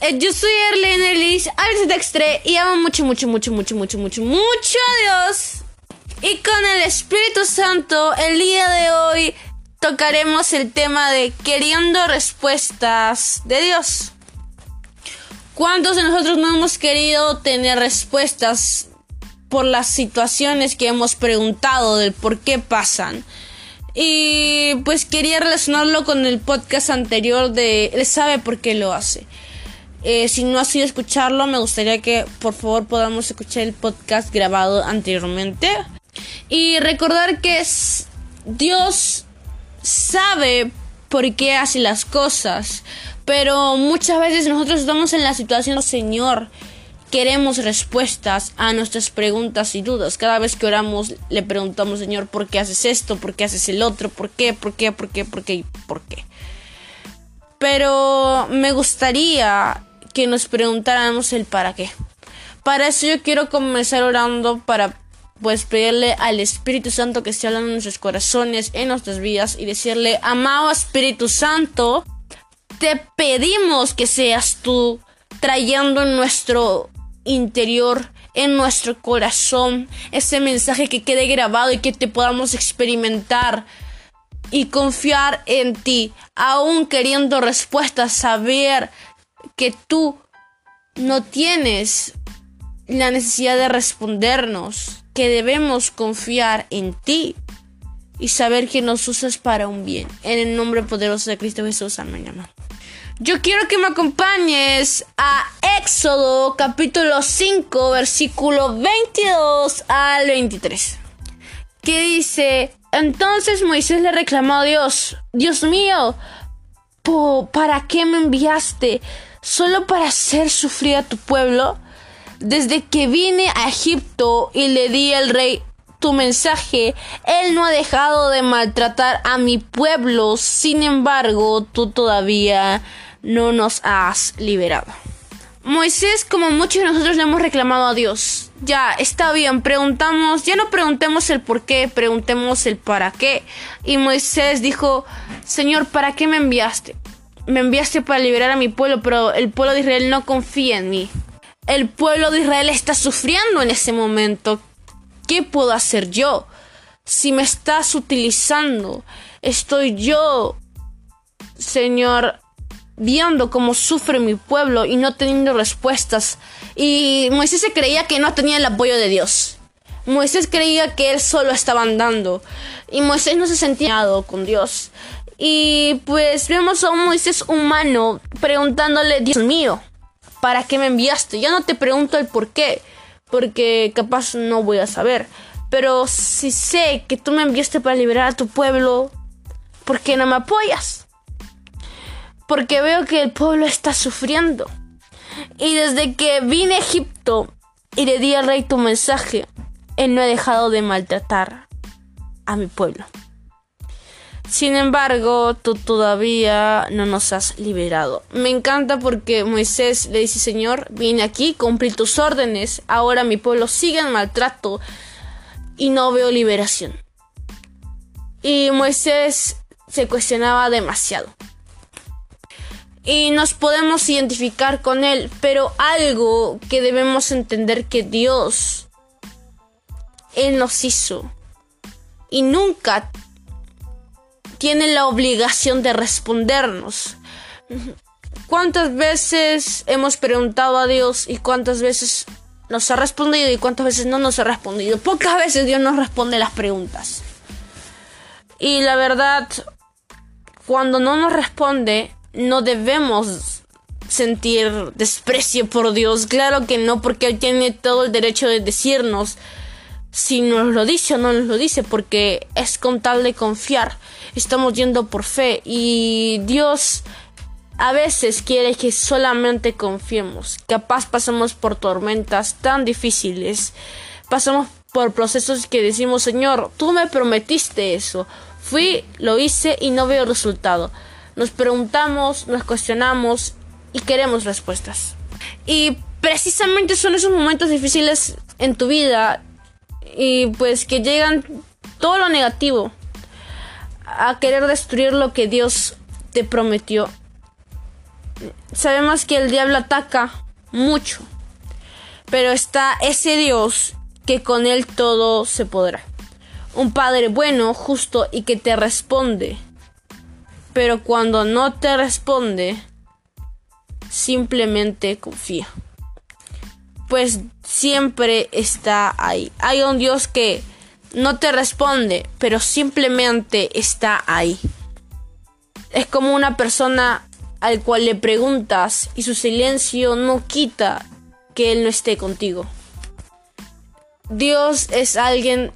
eh, yo soy Erlene Ellis, Alex Dextre y amo mucho, mucho, mucho, mucho, mucho, mucho, mucho a Dios. Y con el Espíritu Santo, el día de hoy tocaremos el tema de queriendo respuestas de Dios. ¿Cuántos de nosotros no hemos querido tener respuestas por las situaciones que hemos preguntado del por qué pasan? Y pues quería relacionarlo con el podcast anterior de Él sabe por qué lo hace. Eh, si no has ido a escucharlo, me gustaría que por favor podamos escuchar el podcast grabado anteriormente. Y recordar que Dios sabe por qué hace las cosas. Pero muchas veces nosotros estamos en la situación, Señor, queremos respuestas a nuestras preguntas y dudas. Cada vez que oramos le preguntamos, Señor, ¿por qué haces esto? ¿Por qué haces el otro? ¿Por qué? ¿Por qué? ¿Por qué? ¿Por qué? ¿Por qué? Pero me gustaría que nos preguntáramos el para qué. Para eso yo quiero comenzar orando para pues pedirle al Espíritu Santo que esté hablando en nuestros corazones, en nuestras vidas y decirle, amado Espíritu Santo, te pedimos que seas tú trayendo en nuestro interior, en nuestro corazón, ese mensaje que quede grabado y que te podamos experimentar y confiar en ti, aún queriendo respuestas, saber que tú no tienes la necesidad de respondernos, que debemos confiar en ti y saber que nos usas para un bien. En el nombre poderoso de Cristo Jesús, amén. Yo quiero que me acompañes a Éxodo capítulo 5 versículo 22 al 23. Que dice, entonces Moisés le reclamó a Dios, Dios mío, ¿para qué me enviaste? ¿Solo para hacer sufrir a tu pueblo? Desde que vine a Egipto y le di al rey tu mensaje, él no ha dejado de maltratar a mi pueblo, sin embargo, tú todavía no nos has liberado. Moisés, como muchos de nosotros le hemos reclamado a Dios, ya está bien, preguntamos, ya no preguntemos el por qué, preguntemos el para qué. Y Moisés dijo, Señor, ¿para qué me enviaste? Me enviaste para liberar a mi pueblo, pero el pueblo de Israel no confía en mí. El pueblo de Israel está sufriendo en ese momento. ¿Qué puedo hacer yo? Si me estás utilizando, estoy yo, Señor, viendo cómo sufre mi pueblo y no teniendo respuestas. Y Moisés se creía que no tenía el apoyo de Dios. Moisés creía que él solo estaba andando. Y Moisés no se sentía con Dios. Y pues vemos a un Moisés humano preguntándole, Dios mío, ¿para qué me enviaste? Ya no te pregunto el por qué, porque capaz no voy a saber. Pero si sé que tú me enviaste para liberar a tu pueblo, ¿por qué no me apoyas? porque veo que el pueblo está sufriendo. Y desde que vine a Egipto y le di al rey tu mensaje, él no ha dejado de maltratar a mi pueblo. Sin embargo, tú todavía no nos has liberado. Me encanta porque Moisés le dice, Señor, vine aquí, cumplí tus órdenes, ahora mi pueblo sigue en maltrato y no veo liberación. Y Moisés se cuestionaba demasiado y nos podemos identificar con Él, pero algo que debemos entender que Dios, Él nos hizo y nunca tiene la obligación de respondernos. ¿Cuántas veces hemos preguntado a Dios y cuántas veces nos ha respondido y cuántas veces no nos ha respondido? Pocas veces Dios nos responde las preguntas. Y la verdad, cuando no nos responde, no debemos sentir desprecio por Dios. Claro que no, porque Él tiene todo el derecho de decirnos si nos lo dice o no nos lo dice, porque es con tal de confiar. Estamos yendo por fe y Dios a veces quiere que solamente confiemos. Capaz pasamos por tormentas tan difíciles, pasamos por procesos que decimos, Señor, tú me prometiste eso. Fui, lo hice y no veo resultado nos preguntamos, nos cuestionamos y queremos respuestas. Y precisamente son esos momentos difíciles en tu vida y pues que llegan todo lo negativo a querer destruir lo que Dios te prometió. sabemos que el diablo ataca mucho, pero está ese Dios que con él todo se podrá. Un Padre bueno, justo y que te responde. Pero cuando no te responde, simplemente confía. Pues siempre está ahí. Hay un Dios que no te responde, pero simplemente está ahí. Es como una persona al cual le preguntas y su silencio no quita que Él no esté contigo. Dios es alguien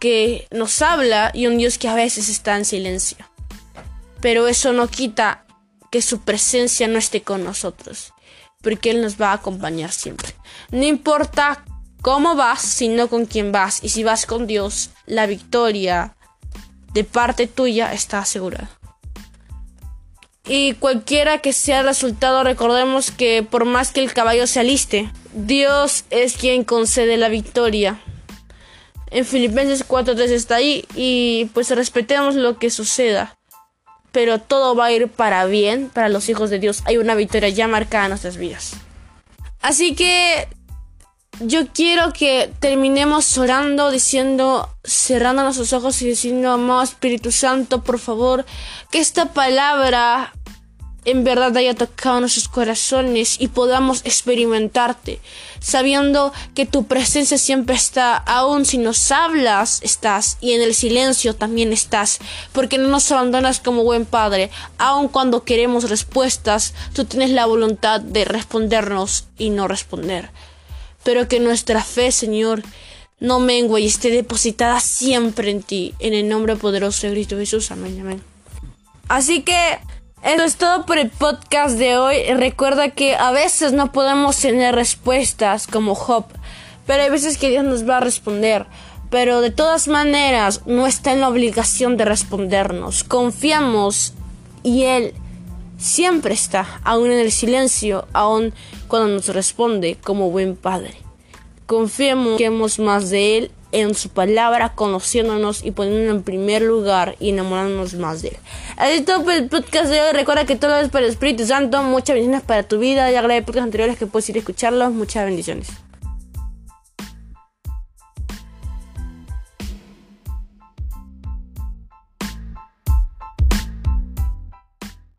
que nos habla y un Dios que a veces está en silencio. Pero eso no quita que su presencia no esté con nosotros, porque Él nos va a acompañar siempre. No importa cómo vas, sino con quién vas. Y si vas con Dios, la victoria de parte tuya está asegurada. Y cualquiera que sea el resultado, recordemos que por más que el caballo se aliste, Dios es quien concede la victoria. En Filipenses 4.3 está ahí y pues respetemos lo que suceda. Pero todo va a ir para bien, para los hijos de Dios. Hay una victoria ya marcada en nuestras vidas. Así que yo quiero que terminemos orando, diciendo, cerrando nuestros ojos y diciendo, amado Espíritu Santo, por favor, que esta palabra en verdad haya tocado nuestros corazones y podamos experimentarte, sabiendo que tu presencia siempre está, aun si nos hablas, estás, y en el silencio también estás, porque no nos abandonas como buen Padre, aun cuando queremos respuestas, tú tienes la voluntad de respondernos y no responder. Pero que nuestra fe, Señor, no mengue y esté depositada siempre en ti, en el nombre poderoso de Cristo Jesús. Amén, amén. Así que eso es todo por el podcast de hoy. Recuerda que a veces no podemos tener respuestas como Job, pero hay veces que Dios nos va a responder. Pero de todas maneras, no está en la obligación de respondernos. Confiamos y Él siempre está, aún en el silencio, aún cuando nos responde como buen Padre. Confiemos más de Él en su palabra, conociéndonos y poniéndonos en primer lugar y enamorándonos más de él. Así todo el podcast de hoy. Recuerda que todo es para el Espíritu Santo. Muchas bendiciones para tu vida. Ya agradezco podcasts anteriores que puedes ir a escucharlos. Muchas bendiciones.